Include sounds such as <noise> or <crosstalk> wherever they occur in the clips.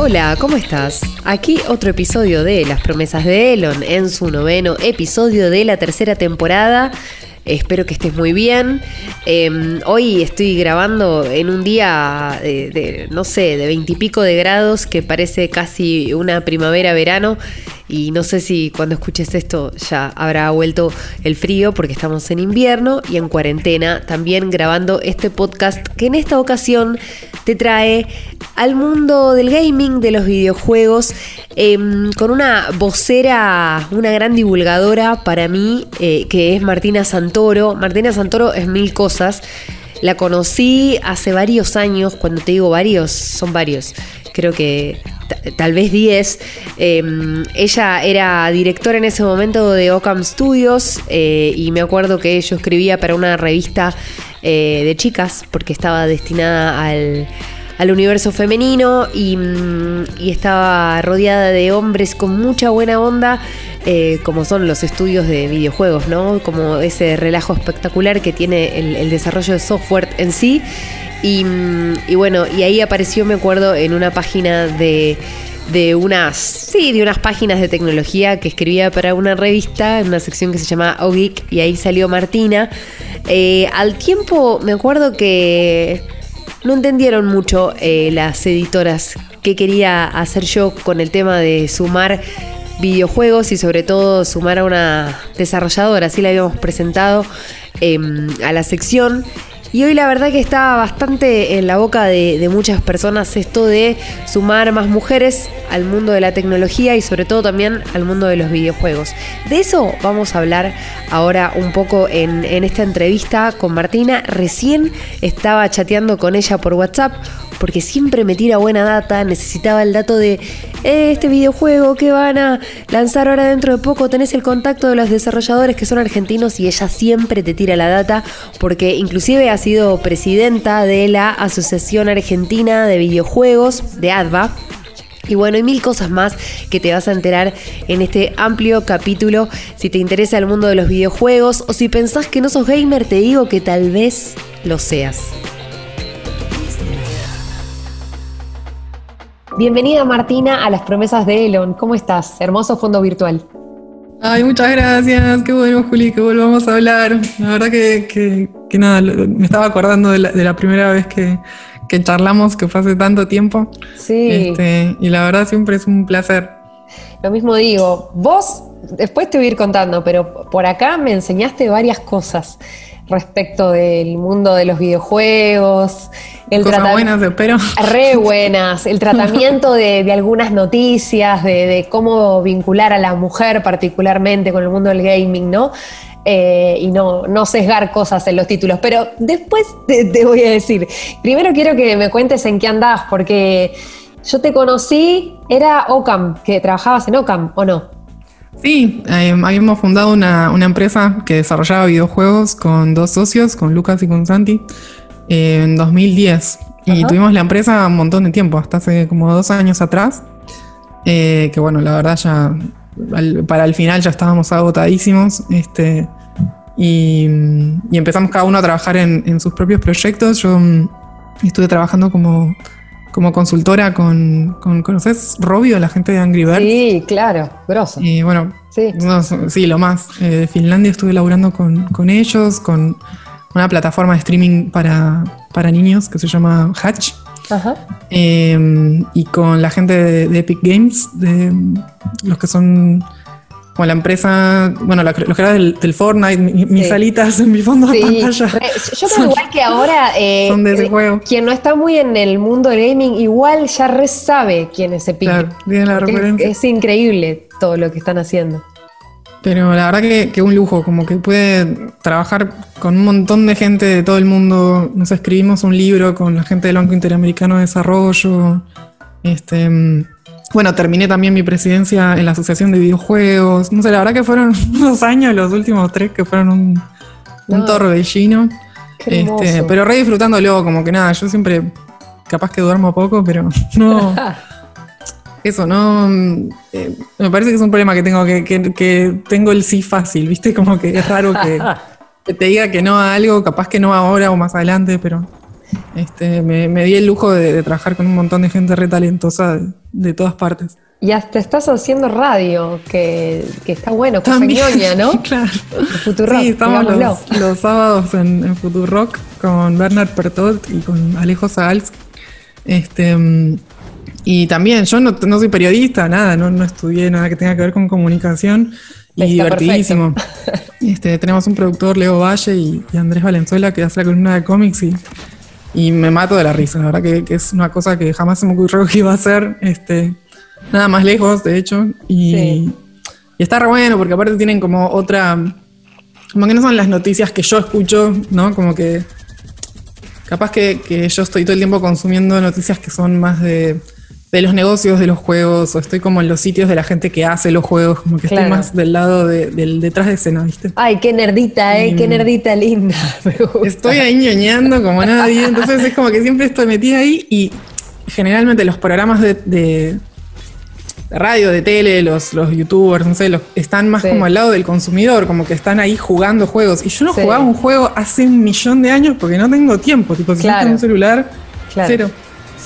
Hola, ¿cómo estás? Aquí otro episodio de Las promesas de Elon en su noveno episodio de la tercera temporada. Espero que estés muy bien. Eh, hoy estoy grabando en un día de, de, no sé, de veintipico de grados que parece casi una primavera-verano. Y no sé si cuando escuches esto ya habrá vuelto el frío porque estamos en invierno y en cuarentena también grabando este podcast que en esta ocasión te trae al mundo del gaming, de los videojuegos, eh, con una vocera, una gran divulgadora para mí, eh, que es Martina Santoro. Martina Santoro es mil cosas. La conocí hace varios años, cuando te digo varios, son varios. Creo que tal vez 10. Eh, ella era directora en ese momento de Ocam Studios eh, y me acuerdo que yo escribía para una revista eh, de chicas porque estaba destinada al, al universo femenino y, y, estaba rodeada de hombres con mucha buena onda. Eh, como son los estudios de videojuegos, ¿no? Como ese relajo espectacular que tiene el desarrollo de software en sí. Y, y, bueno, y ahí apareció, me acuerdo, en una página de, de unas, sí, de unas páginas de tecnología que escribía para una revista, en una sección que se llama OGeek, y ahí salió Martina. Eh, al tiempo, me acuerdo que no entendieron mucho eh, las editoras qué quería hacer yo con el tema de sumar videojuegos y sobre todo sumar a una desarrolladora, así la habíamos presentado eh, a la sección. Y hoy la verdad que está bastante en la boca de, muchas personas esto de sumar más mujeres al mundo de la tecnología y sobre todo también al mundo de los videojuegos. De eso vamos a hablar ahora un poco en, esta entrevista con Martina. Recién estaba chateando con ella por WhatsApp porque siempre me tira buena data, necesitaba el dato de eh, este videojuego que van a lanzar ahora dentro de poco, tenés el contacto de los desarrolladores que son argentinos y ella siempre te tira la data porque inclusive ha sido presidenta de la Asociación Argentina de Videojuegos, de ADVA, y bueno, hay mil cosas más que te vas a enterar en este amplio capítulo. Si te interesa el mundo de los videojuegos o si pensás que no sos gamer, te digo que tal vez lo seas. Bienvenida Martina a las promesas de Elon. ¿Cómo estás? Hermoso fondo virtual. Ay, muchas gracias. Qué bueno, Juli, que volvamos a hablar. La verdad que, que, que nada, me estaba acordando de la, de la primera vez que, que, charlamos, que fue hace tanto tiempo. Sí. Este, y la verdad siempre es un placer. Lo mismo digo, vos, después te voy a ir contando, pero por acá me enseñaste varias cosas respecto del mundo de los videojuegos. El Cosas buenas, espero. Re buenas. El tratamiento de, de algunas noticias, de, de, cómo vincular a la mujer particularmente con el mundo del gaming, ¿no? Eh, y no, no sesgar cosas en los títulos. Pero después te, te, voy a decir. Primero quiero que me cuentes en qué andás, porque yo te conocí, era Ocam, que trabajabas en Ocam, ¿o no? Sí, eh, habíamos fundado una, una, empresa que desarrollaba videojuegos con dos socios, con Lucas y con Santi, eh, en 2010. Y Ajá. tuvimos la empresa un montón de tiempo, hasta hace como dos años atrás. Eh, que bueno, la verdad ya al, para el final ya estábamos agotadísimos. Este, y, y, empezamos cada uno a trabajar en, en sus propios proyectos. Yo mm, estuve trabajando como como consultora con, con, ¿conoces Robio, la gente de Angry Birds? Sí, claro, grosso. Y bueno, sí, no, sí lo más. Eh, de Finlandia estuve laburando con, con, ellos, con una plataforma de streaming para, para niños que se llama Hatch. Ajá. Eh, y con la gente de, de, Epic Games, de los que son como la empresa, bueno, la, los era del, del Fortnite, mi, mis sí. alitas en mi fondo sí. de pantalla. Yo creo <laughs> igual que ahora, eh, son de ese juego. quien no está muy en el mundo del gaming, igual ya re sabe quién es Epic. Claro, tiene la referencia. Es, es, increíble todo lo que están haciendo. Pero la verdad que, que un lujo, como que puede trabajar con un montón de gente de todo el mundo. Nos escribimos un libro con la gente del Banco Interamericano de Desarrollo. Este bueno, terminé también mi presidencia en la Asociación de Videojuegos. No sé, la verdad que fueron <laughs> unos años, los últimos tres, que fueron un, no. un torbellino. Este, pero re disfrutándolo, como que nada, yo siempre capaz que duermo poco, pero <laughs> no. eso, no. Eh, me parece que es un problema que tengo, que, que, que, tengo el sí fácil, ¿viste? Como que es raro que, <laughs> que te diga que no a algo, capaz que no ahora o más adelante, pero Este, me, me di el lujo de, de trabajar con un montón de gente re talentosa de, de todas partes. Y hasta estás haciendo radio, que, que está bueno, cosa ñoña, ¿no? <laughs> claro. Futurock, sí, estamos los, los sábados en, en Futurock con Bernard Pertot y con Alejo Sagals. Este, y también, yo no, no soy periodista, nada, no, no estudié nada que tenga que ver con comunicación. Y Está divertidísimo. <laughs> Este, tenemos un productor, Leo Valle y, y Andrés Valenzuela, que hace la columna de cómics y, y me mato de la risa. La verdad que, que es una cosa que jamás se me ocurrió que iba a hacer. Este, nada más lejos, de hecho. Y, Sí. y está re bueno porque aparte tienen como otra. Como que no son las noticias que yo escucho, ¿no? Como que. Capaz que, que yo estoy todo el tiempo consumiendo noticias que son más de, de los negocios de los juegos, o estoy como en los sitios de la gente que hace los juegos, como que Claro. estoy más del lado de- del detrás de escena, ¿viste? Ay, qué nerdita, ¿eh? Qué Mm. nerdita linda. <laughs> Estoy ahí ñoñando como nadie, entonces es como que siempre estoy metida ahí y generalmente los programas de, de- radio, de tele, los, los youtubers, no sé, los, están más Sí. como al lado del consumidor, como que están ahí jugando juegos. Y yo no Sí. jugaba un juego hace un millón de años porque no tengo tiempo, tipo, si Claro. un celular, Claro. cero.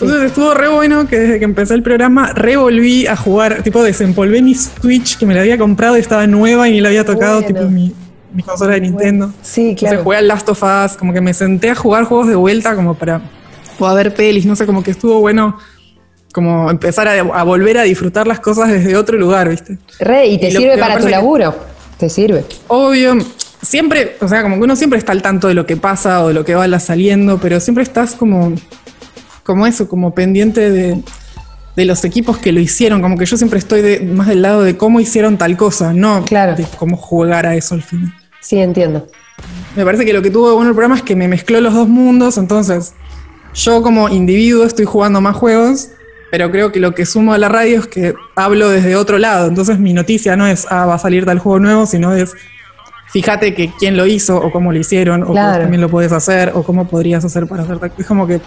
Entonces estuvo re bueno que desde que empecé el programa revolví a jugar, tipo desempolvé mi Switch que me la había comprado y estaba nueva y ni la había tocado, Bueno. tipo mi, mi consola de Nintendo. Sí, Entonces claro. jugué al Last of Us, como que me senté a jugar juegos de vuelta como para poder ver pelis, no sé, como que estuvo bueno como empezar a, a volver a disfrutar las cosas desde otro lugar, ¿viste? Re, y te Y sirve para tu que- laburo. Te sirve. Obvio, siempre, o sea, como que uno siempre está al tanto de lo que pasa o de lo que va saliendo, pero siempre estás como, como eso, como pendiente de, de los equipos que lo hicieron, como que yo siempre estoy de- más del lado de cómo hicieron tal cosa, no Claro. de cómo jugar a eso al final. Sí, entiendo. Me parece que lo que tuvo de bueno el programa es que me mezcló los dos mundos, entonces yo como individuo estoy jugando más juegos, pero creo que lo que sumo a la radio es que hablo desde otro lado, entonces mi noticia no es, ah, va a salir tal juego nuevo, sino es, fíjate que quién lo hizo o cómo lo hicieron, o Claro. cómo también lo puedes hacer, o cómo podrías hacer para hacer tal Es como que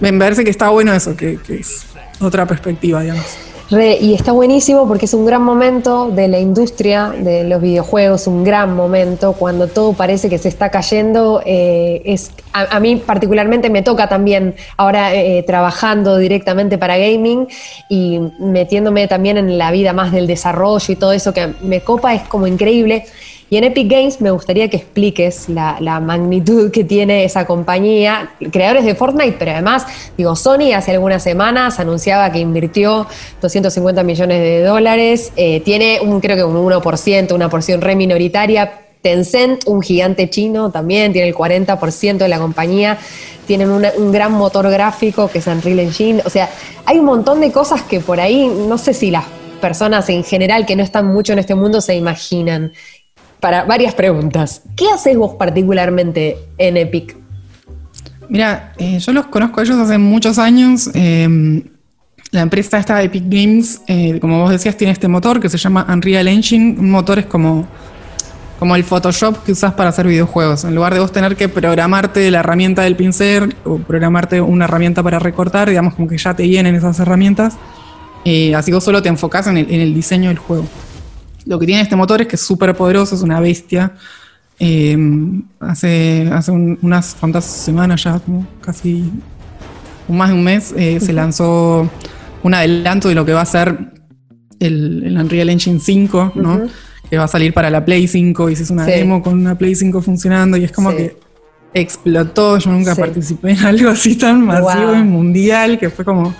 me parece que está bueno eso, que, es otra perspectiva, digamos. Re, y está buenísimo porque es un gran momento de la industria de los videojuegos, un gran momento cuando todo parece que se está cayendo. eh, es, a, a mí particularmente me toca también ahora eh, trabajando directamente para gaming y metiéndome también en la vida más del desarrollo y todo eso que me copa, es como increíble. Y en Epic Games me gustaría que expliques la, magnitud que tiene esa compañía, creadores de Fortnite, pero además, digo, Sony hace algunas semanas anunciaba que invirtió 250 millones de dólares, eh, tiene un, creo que un 1%, una porción re minoritaria. Tencent, un gigante chino, también tiene el 40% de la compañía, tienen un gran motor gráfico que es Unreal Engine, o sea, hay un montón de cosas que por ahí, no sé si las personas en general que no están mucho en este mundo se imaginan para varias preguntas. ¿Qué haces vos particularmente en Epic? Mira, eh, yo los conozco a ellos hace muchos años. eh, la empresa esta Epic Games, eh, como vos decías, tiene este motor que se llama Unreal Engine. Un motor es como, como el Photoshop que usás para hacer videojuegos. En lugar de vos tener que programarte la herramienta del pincel o programarte una herramienta para recortar, digamos como que ya te vienen esas herramientas. eh, así vos solo te enfocás en el diseño del juego. Lo que tiene este motor es que es súper poderoso, es una bestia. Eh, hace hace un- unas cuantas semanas ya, como casi más de un mes, eh, se lanzó un adelanto de lo que va a ser el, el Unreal Engine 5, ¿no? Que va a salir para la Play 5 y se hizo una Sí. demo con una Play 5 funcionando y es como Sí. que explotó. Yo nunca Sí. participé en algo así tan masivo Wow. y mundial que fue como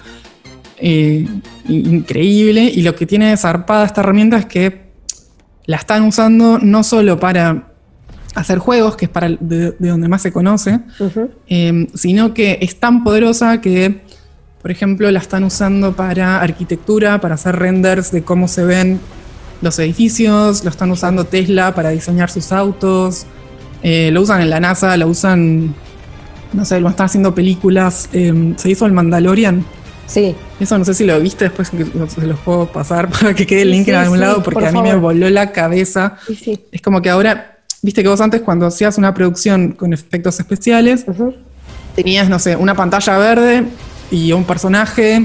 eh, in- increíble. Y lo que tiene de zarpada esta herramienta es que la están usando no solo para hacer juegos, que es para de, de donde más se conoce, eh, sino que es tan poderosa que, por ejemplo, la están usando para arquitectura, para hacer renders de cómo se ven los edificios, lo están usando Tesla para diseñar sus autos, eh, lo usan en la NASA, lo usan, no sé, lo están haciendo películas, eh, se hizo el Mandalorian. Sí, Eso no sé si lo viste después, se los puedo pasar <laughs> para que quede el link sí, en algún sí, lado, porque por a mí me voló la cabeza. sí. Es como que ahora, viste que vos antes cuando hacías una producción con efectos especiales, tenías, no sé, una pantalla verde y un personaje,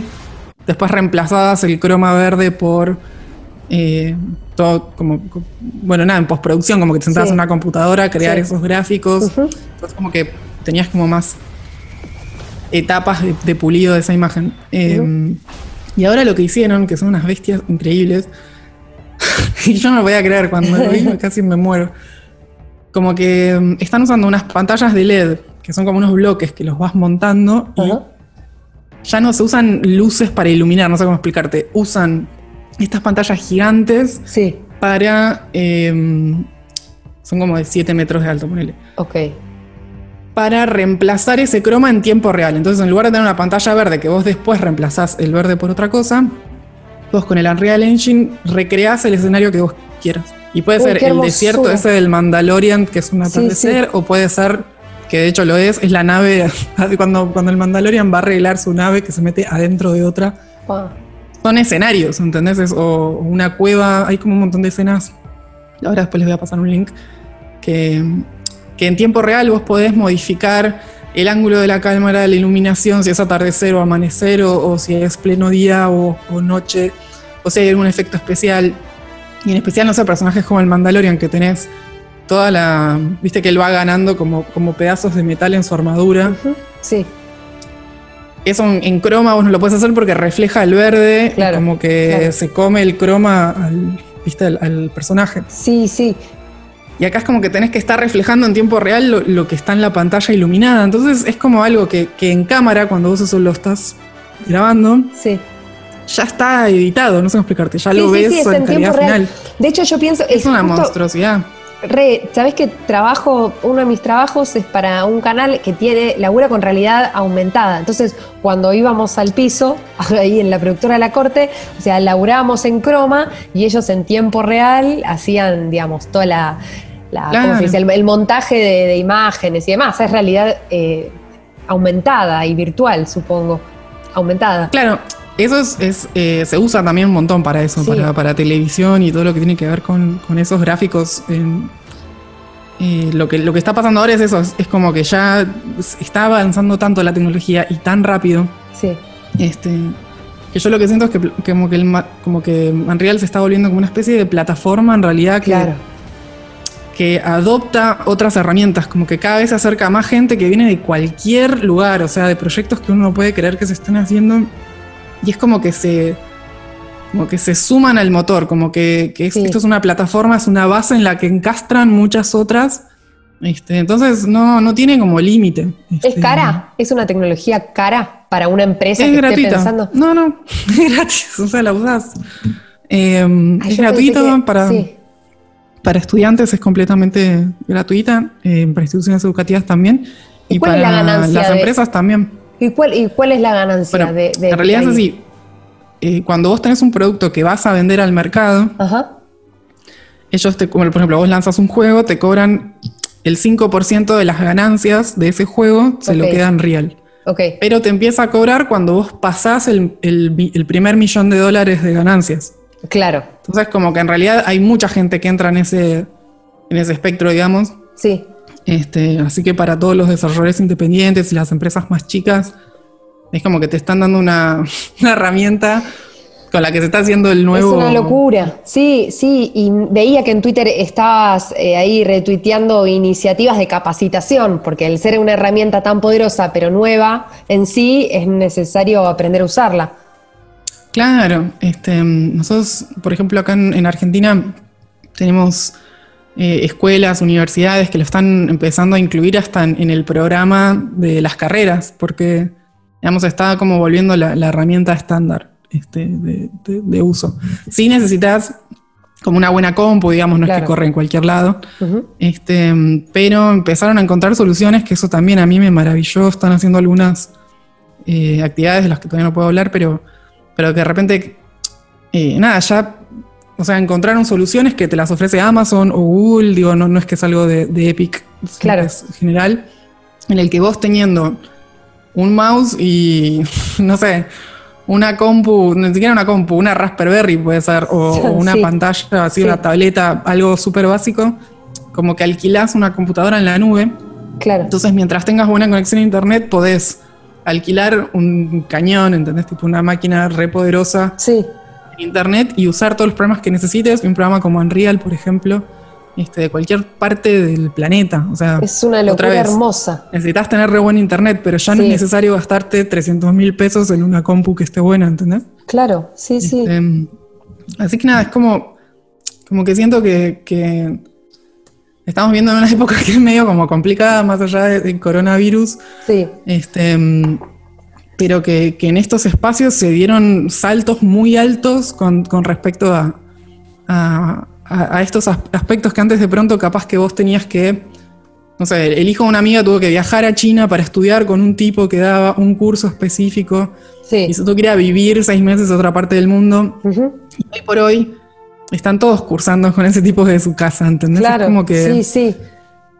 después reemplazabas el croma verde por eh, todo como, co- bueno, nada, en postproducción, como que te sentabas en una computadora a crear esos gráficos, entonces como que tenías como más etapas de, de pulido de esa imagen. Eh, Y ahora lo que hicieron, que son unas bestias increíbles, <laughs> y yo no lo voy a creer cuando lo vi, casi me muero. Como que mm, están usando unas pantallas de LED, que son como unos bloques que los vas montando y ya no se usan luces para iluminar, no sé cómo explicarte. Usan estas pantallas gigantes Sí, para. eh, son como de 7 metros de alto, ponele. ok. Para reemplazar ese croma en tiempo real. Entonces, en lugar de tener una pantalla verde que vos después reemplazás el verde por otra cosa, vos con el Unreal Engine recreás el escenario que vos quieras. Y puede Uy, ser el desierto ese del Mandalorian, que es un Sí, atardecer, o puede ser, que de hecho lo es, es la nave, <laughs> cuando, cuando el Mandalorian va a arreglar su nave que se mete adentro de otra. Pa. Son escenarios, ¿entendés? Es- o una cueva, hay como un montón de escenas. Ahora después les voy a pasar un link. Que, que en tiempo real vos podés modificar el ángulo de la cámara, la iluminación, si es atardecer o amanecer, o, o si es pleno día o, o noche, o si hay algún efecto especial. Y en especial, no sé, personajes como el Mandalorian, que tenés toda la. Viste que él va ganando como, como pedazos de metal en su armadura. Sí, Eso en, en croma vos no lo puedes hacer porque refleja el verde, Claro, como que claro. se come el croma al, ¿viste? al, al personaje. sí, sí. Y acá es como que tenés que estar reflejando en tiempo real lo, lo que está en la pantalla iluminada. Entonces es como algo que, que en cámara, cuando vos eso lo estás grabando, Sí. ya está editado, no sé cómo explicarte, ya Sí, lo sí, ves en en calidad tiempo real. final. De hecho, yo pienso. Es una justo- monstruosidad. Re, ¿sabés que trabajo, uno de mis trabajos es para un canal que tiene, labura con realidad aumentada? Entonces, cuando íbamos al piso, <laughs> ahí en la productora de la corte, o sea, laburábamos en croma y ellos en tiempo real hacían, digamos, toda la, la- Claro. ¿cómo se dice? El, el montaje de, de imágenes y demás. Es realidad eh, aumentada y virtual, supongo. Aumentada. Claro, eso es, es, eh, se usa también un montón para eso, Sí. para, para televisión y todo lo que tiene que ver con, con esos gráficos. en- eh, lo, que, lo que está pasando ahora es eso, es, es como que ya está avanzando tanto la tecnología y tan rápido, Sí. este, que yo lo que siento es que, como, que el, como que Unreal se está volviendo como una especie de plataforma en realidad que, Claro. que adopta otras herramientas, como que cada vez se acerca a más gente que viene de cualquier lugar, o sea, de proyectos que uno no puede creer que se estén haciendo. Y es como que se, como que se suman al motor, como que, que es- Sí. esto es una plataforma, es una base en la que encastran muchas otras. Este, entonces no, no tiene como límite. ¿Es Este, cara? ¿Es una tecnología cara para una empresa Es que esté gratuita. pensando? No, no, <laughs> es gratis, o sea, la usás. Eh, Ay, es gratuito que- para, sí. para estudiantes, es completamente gratuita, eh, para instituciones educativas también. ¿Y para la las de- empresas también. ¿Y cuál, y cuál es la ganancia Bueno, de, de- en realidad de es así. Eh, cuando vos tenés un producto que vas a vender al mercado, Ajá. ellos te, como por ejemplo, vos lanzas un juego, te cobran el 5% de las ganancias de ese juego, se lo quedan real. Ok. Pero te empieza a cobrar cuando vos pasás el, el el primer millón de dólares de ganancias. Claro. Entonces, como que en realidad hay mucha gente que entra en ese, en ese espectro, digamos. Sí. Este, así que para todos los desarrolladores independientes y las empresas más chicas, es como que te están dando una, <laughs> una herramienta con la que se está haciendo el nuevo. Es una locura. Sí, sí. Y veía que en Twitter estabas eh, ahí retuiteando iniciativas de capacitación, porque al ser una herramienta tan poderosa pero nueva en sí, es necesario aprender a usarla. Claro, este, nosotros, por ejemplo, acá en, en Argentina tenemos eh, escuelas, universidades que lo están empezando a incluir hasta en, en el programa de las carreras, porque, digamos, está como volviendo la, la herramienta estándar este, de, de- de uso. Si necesitas como una buena compu, digamos, no es que corre en cualquier lado, este, pero empezaron a encontrar soluciones que eso también a mí me maravilló. Están haciendo algunas eh, actividades de las que todavía no puedo hablar, pero, pero que de repente, eh, nada, ya, o sea, encontraron soluciones que te las ofrece Amazon o Google, digo, no, no es que es algo de, de Epic, Claro. es general, en el que vos teniendo un mouse y, <laughs> no sé, una compu, ni siquiera una compu, una Raspberry puede ser, o, o <laughs> una pantalla, así Sí. una tableta, algo súper básico, como que alquilás una computadora en la nube, Claro. entonces mientras tengas buena conexión a internet podés alquilar un cañón, ¿entendés? Tipo una máquina re poderosa Sí. Internet y usar todos los programas que necesites, un programa como Unreal, por ejemplo, este, de cualquier parte del planeta. O sea, Es una otra locura vez, hermosa. Necesitas tener re buen internet, pero ya no es necesario gastarte 300 mil pesos en una compu que esté buena, ¿entendés? Claro, sí, sí. Este, así que nada, es como, como que siento que, que estamos viendo en una <laughs> época que es medio como complicada, más allá de- del coronavirus, Sí, este, pero que, que en estos espacios se dieron saltos muy altos con, con respecto a, a- a- a estos as- aspectos que antes de pronto capaz que vos tenías que, no sé, el hijo de una amiga tuvo que viajar a China para estudiar con un tipo que daba un curso específico sí. y si tú querías vivir seis meses en otra parte del mundo, y hoy por hoy están todos cursando con ese tipo de su casa, ¿entendés? Claro, Es como que sí, sí.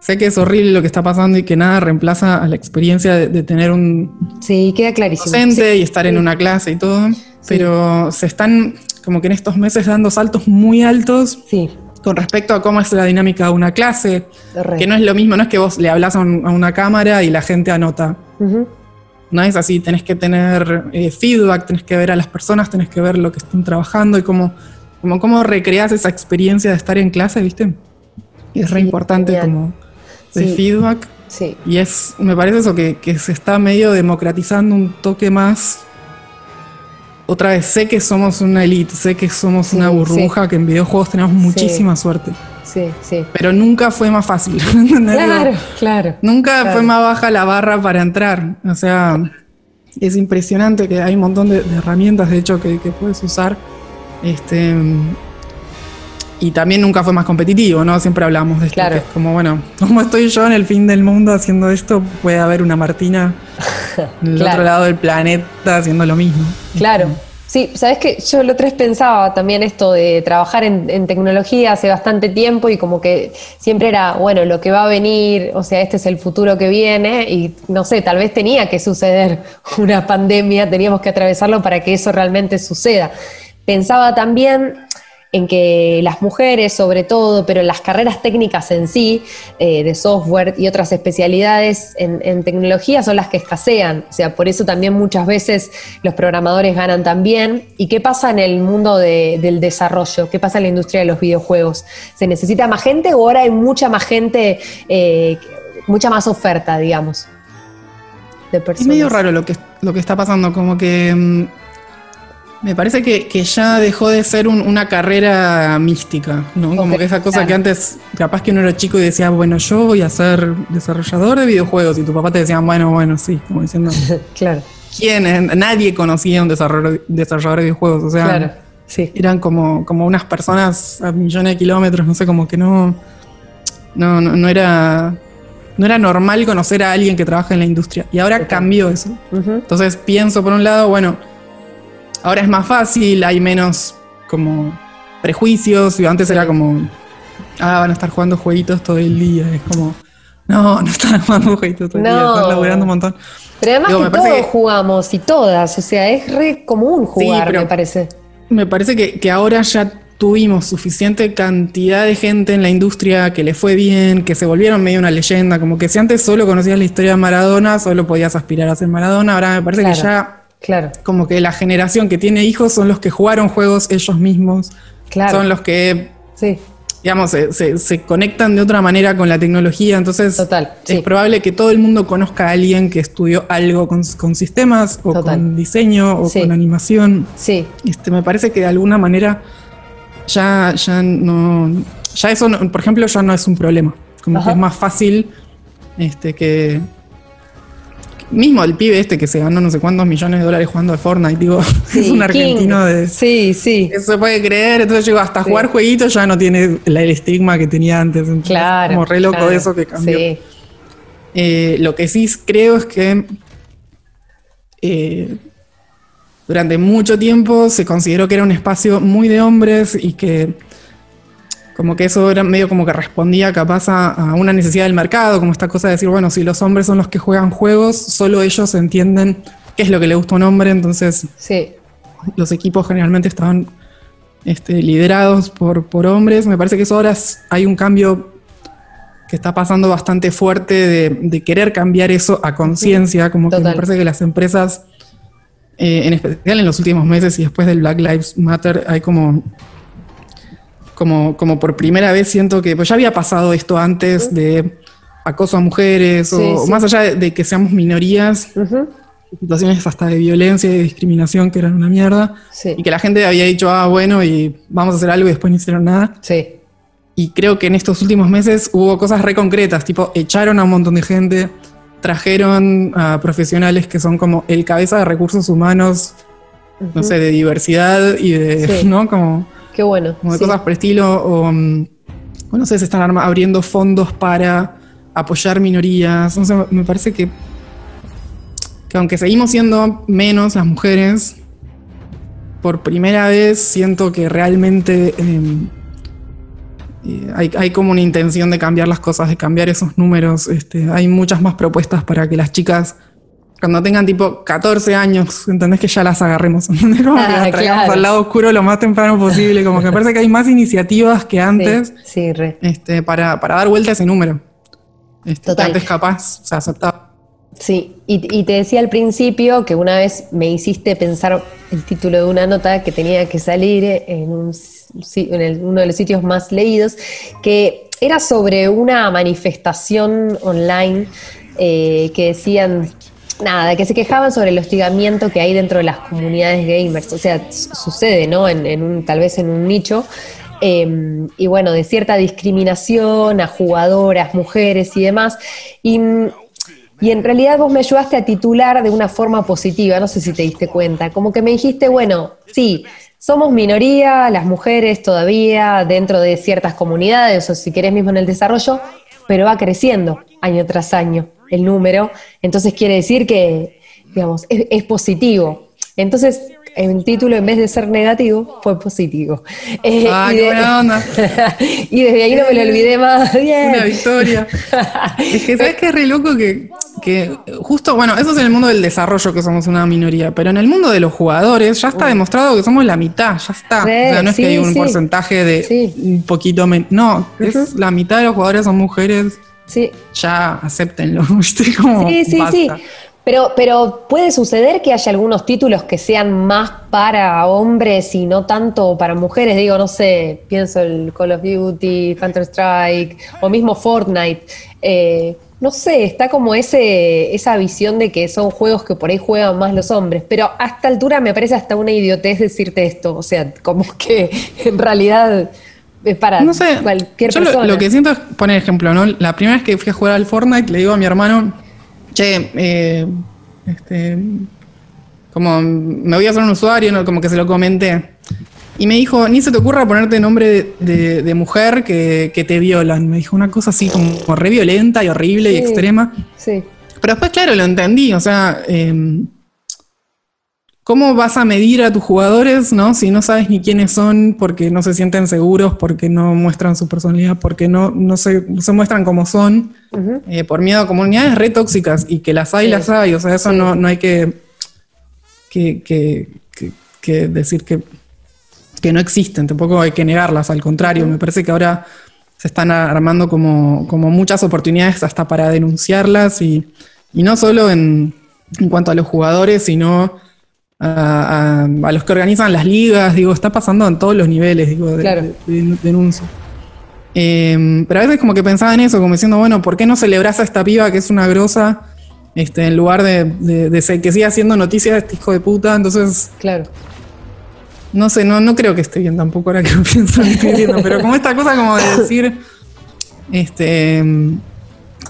Sé que es horrible lo que está pasando y que nada reemplaza a la experiencia de, de tener un Sí, queda clarísimo. docente y estar en una clase y todo, pero se están como que en estos meses dando saltos muy altos Sí, con respecto a cómo es la dinámica de una clase, re. que no es lo mismo, no es que vos le hablas a, un- a una cámara y la gente anota. No es así, tenés que tener eh, feedback, tenés que ver a las personas, tenés que ver lo que están trabajando y cómo, como cómo recreas esa experiencia de estar en clase, ¿viste? Y es re Sí, importante genial. como de Sí. feedback. Sí, Y es, me parece eso, que, que se está medio democratizando un toque más. Otra vez, sé que somos una elite, sé que somos Sí, una burbuja, que en videojuegos tenemos muchísima suerte. sí, sí. Pero nunca fue más fácil. <laughs> Claro, claro. Nunca Claro. fue más baja la barra para entrar. O sea, es impresionante que hay un montón de, de herramientas, de hecho, que, que puedes usar. Este, y también nunca fue más competitivo, ¿no? Siempre hablamos de esto. Claro. que es como, bueno, como estoy yo en el fin del mundo haciendo esto, puede haber una Martina en el <laughs> Claro. otro lado del planeta haciendo lo mismo. Claro. Sí, sabes que yo lo tres pensaba también esto de trabajar en, en tecnología hace bastante tiempo y como que siempre era, bueno, lo que va a venir, o sea, este es el futuro que viene y no sé, tal vez tenía que suceder <laughs> una pandemia, teníamos que atravesarlo para que eso realmente suceda. Pensaba también en que las mujeres, sobre todo, pero las carreras técnicas en sí, eh, de software y otras especialidades en, en tecnología son las que escasean. O sea, por eso también muchas veces los programadores ganan también. ¿Y qué pasa en el mundo de- del desarrollo? ¿Qué pasa en la industria de los videojuegos? ¿Se necesita más gente o ahora hay mucha más gente, eh, mucha más oferta, digamos? De Es medio raro lo que, lo que está pasando, como que mm, me parece que, que ya dejó de ser un- una carrera mística, ¿no? Como que esa cosa claro. que antes, capaz que uno era chico y decía, bueno, yo voy a ser desarrollador de videojuegos, y tu papá te decía, bueno, bueno, sí, como diciendo, <laughs> Claro, ¿quién? es? Nadie conocía un desarrollador, desarrollador de videojuegos, o sea, claro. Sí. eran como, como unas personas a millones de kilómetros, no sé, como que no, no, no, no era... No era normal conocer a alguien que trabaja en la industria. Y ahora cambió eso. Entonces pienso por un lado, bueno, ahora es más fácil, hay menos como prejuicios, y antes era como, ah, van a estar jugando jueguitos todo el día, es como, no, <laughs> no están jugando jueguitos todo el día, están laburando un montón. Pero además Digo, que todos que- jugamos y todas, o sea, es re común jugar, me parece. Me parece que, que ahora ya tuvimos suficiente cantidad de gente en la industria que le fue bien, que se volvieron medio una leyenda, como que si antes solo conocías la historia de Maradona, solo podías aspirar a ser Maradona, ahora me parece que ya Claro, como que la generación que tiene hijos son los que jugaron juegos ellos mismos, claro. son los que Sí, digamos, se, se- se conectan de otra manera con la tecnología, entonces Total, es sí. probable que todo el mundo conozca a alguien que estudió algo con, con sistemas o Total. con diseño o Sí. con animación. sí, Este, me parece que de alguna manera ya, ya no, ya eso, no- por ejemplo, ya no es un problema. Como Ajá. que es más fácil este, que, mismo el pibe este que se ganó no sé cuántos millones de dólares jugando a Fortnite, digo, <laughs> sí, es un argentino King. de Sí, sí, que se puede creer, entonces llegó hasta Sí. jugar jueguitos ya no tiene la- el estigma que tenía antes. Claro. Como re loco claro. eso que cambió. Sí, Eh, lo que sí creo es que eh, durante mucho tiempo se consideró que era un espacio muy de hombres y que como que eso era medio como que respondía capaz a, a una necesidad del mercado, como esta cosa de decir, bueno, si los hombres son los que juegan juegos, solo ellos entienden qué es lo que le gusta a un hombre, entonces sí, los equipos generalmente estaban este, liderados por, por hombres. Me parece que eso ahora hay un cambio que está pasando bastante fuerte de, de querer cambiar eso a conciencia, como que me parece que las empresas, eh, en especial en los últimos meses y después del Black Lives Matter, hay como como, como por primera vez siento que, pues ya había pasado esto antes de acoso a mujeres, Sí, o sí. más allá de, de que seamos minorías, situaciones hasta de violencia y de discriminación que eran una mierda, Sí. y que la gente había dicho, ah, bueno, y vamos a hacer algo y después no hicieron nada. Sí. Y creo que en estos últimos meses hubo cosas re concretas, tipo echaron a un montón de gente, trajeron a profesionales que son como el cabeza de recursos humanos, no sé, de diversidad y de. <laughs> ¿no? Como, Qué bueno. como de sí. cosas por estilo, o, mm, o no sé, se están abriendo fondos para apoyar minorías, no sé, me parece que, que aunque seguimos siendo menos las mujeres, por primera vez siento que realmente em, eh, hay, hay como una intención de cambiar las cosas, de cambiar esos números. Este, hay muchas más propuestas para que las chicas, cuando tengan tipo 14 años, ¿entendés? Que ya las agarremos. <laughs> Como que Ah, las traigamos claro. al lado oscuro lo más temprano posible. Como que me parece que hay más iniciativas que antes Sí, sí, re. este, para, para dar vuelta a ese número. Este, que Total. antes capaz se aceptaba. Sí, y, y te decía al principio que una vez me hiciste pensar el título de una nota que tenía que salir en, un en el- uno de los sitios más leídos, que era sobre una manifestación online eh, que decían, nada, que se quejaban sobre el hostigamiento que hay dentro de las comunidades gamers. O sea, sucede, ¿no? En, en un, tal vez en un nicho. eh, y bueno, de cierta discriminación a jugadoras, mujeres y demás. Y y en realidad vos me ayudaste a titular de una forma positiva, no sé si te diste cuenta, como que me dijiste, bueno, sí, somos minoría, las mujeres todavía dentro de ciertas comunidades, o si querés mismo en el desarrollo, pero va creciendo año tras año el número, entonces quiere decir que, digamos, es, es positivo. Entonces, el título en vez de ser negativo fue positivo. <laughs> Eh, Ah, y qué buena onda. <laughs> y desde ahí no me lo olvidé más. Bien. Una victoria. <laughs> Es que, ¿sabes qué es re loco? Que, que justo, bueno, eso es en el mundo del desarrollo que somos una minoría, pero en el mundo de los jugadores ya está demostrado que somos la mitad, ya está. Re, o sea, no es sí, que hay un sí. porcentaje de Sí. un poquito menos. No, es la mitad de los jugadores son mujeres, Sí, ya acéptenlo. <laughs> ¿viste? Como, Sí, sí, basta. sí. Pero, pero puede suceder que haya algunos títulos que sean más para hombres y no tanto para mujeres. Digo, no sé, pienso el Call of Duty, Counter-Strike o mismo Fortnite. Eh, no sé, está como ese, esa visión de que son juegos que por ahí juegan más los hombres. Pero a esta altura me parece hasta una idiotez decirte esto. O sea, como que <laughs> en realidad es para No sé, cualquier yo lo- persona. Lo, que siento es, poner ejemplo, ¿no? La primera vez que fui a jugar al Fortnite le digo a mi hermano, che, eh, este, como me voy a hacer un usuario, ¿no? como que se lo comenté. Y me dijo, ni se te ocurra ponerte nombre de, de- de mujer que, que te violan. Me dijo una cosa así como re violenta y horrible y extrema. Sí, Pero después, claro, lo entendí. O sea, eh, ¿cómo vas a medir a tus jugadores, no? Si no sabes ni quiénes son, porque no se sienten seguros, porque no muestran su personalidad, porque no, no, se, no se muestran como son, eh, por miedo a comunidades re tóxicas, y que las hay, Sí. las hay. O sea, eso Sí. no, no hay que, que, que- que- que decir que, que no existen, tampoco hay que negarlas, al contrario, me parece que ahora se están armando como, como muchas oportunidades hasta para denunciarlas y, y no solo en, en cuanto a los jugadores, sino a, a- a los que organizan las ligas, digo, está pasando en todos los niveles, digo, de, Claro. de- de denuncia. Eh, pero a veces como que pensaba en eso, como diciendo, bueno, ¿por qué no celebras a esta piba que es una grosa? Este, en lugar de, de- que siga haciendo noticias de este hijo de puta, entonces claro. no sé, no, no creo que esté bien tampoco ahora que lo <laughs> pienso, estoy viendo, pero como esta cosa como de decir, este,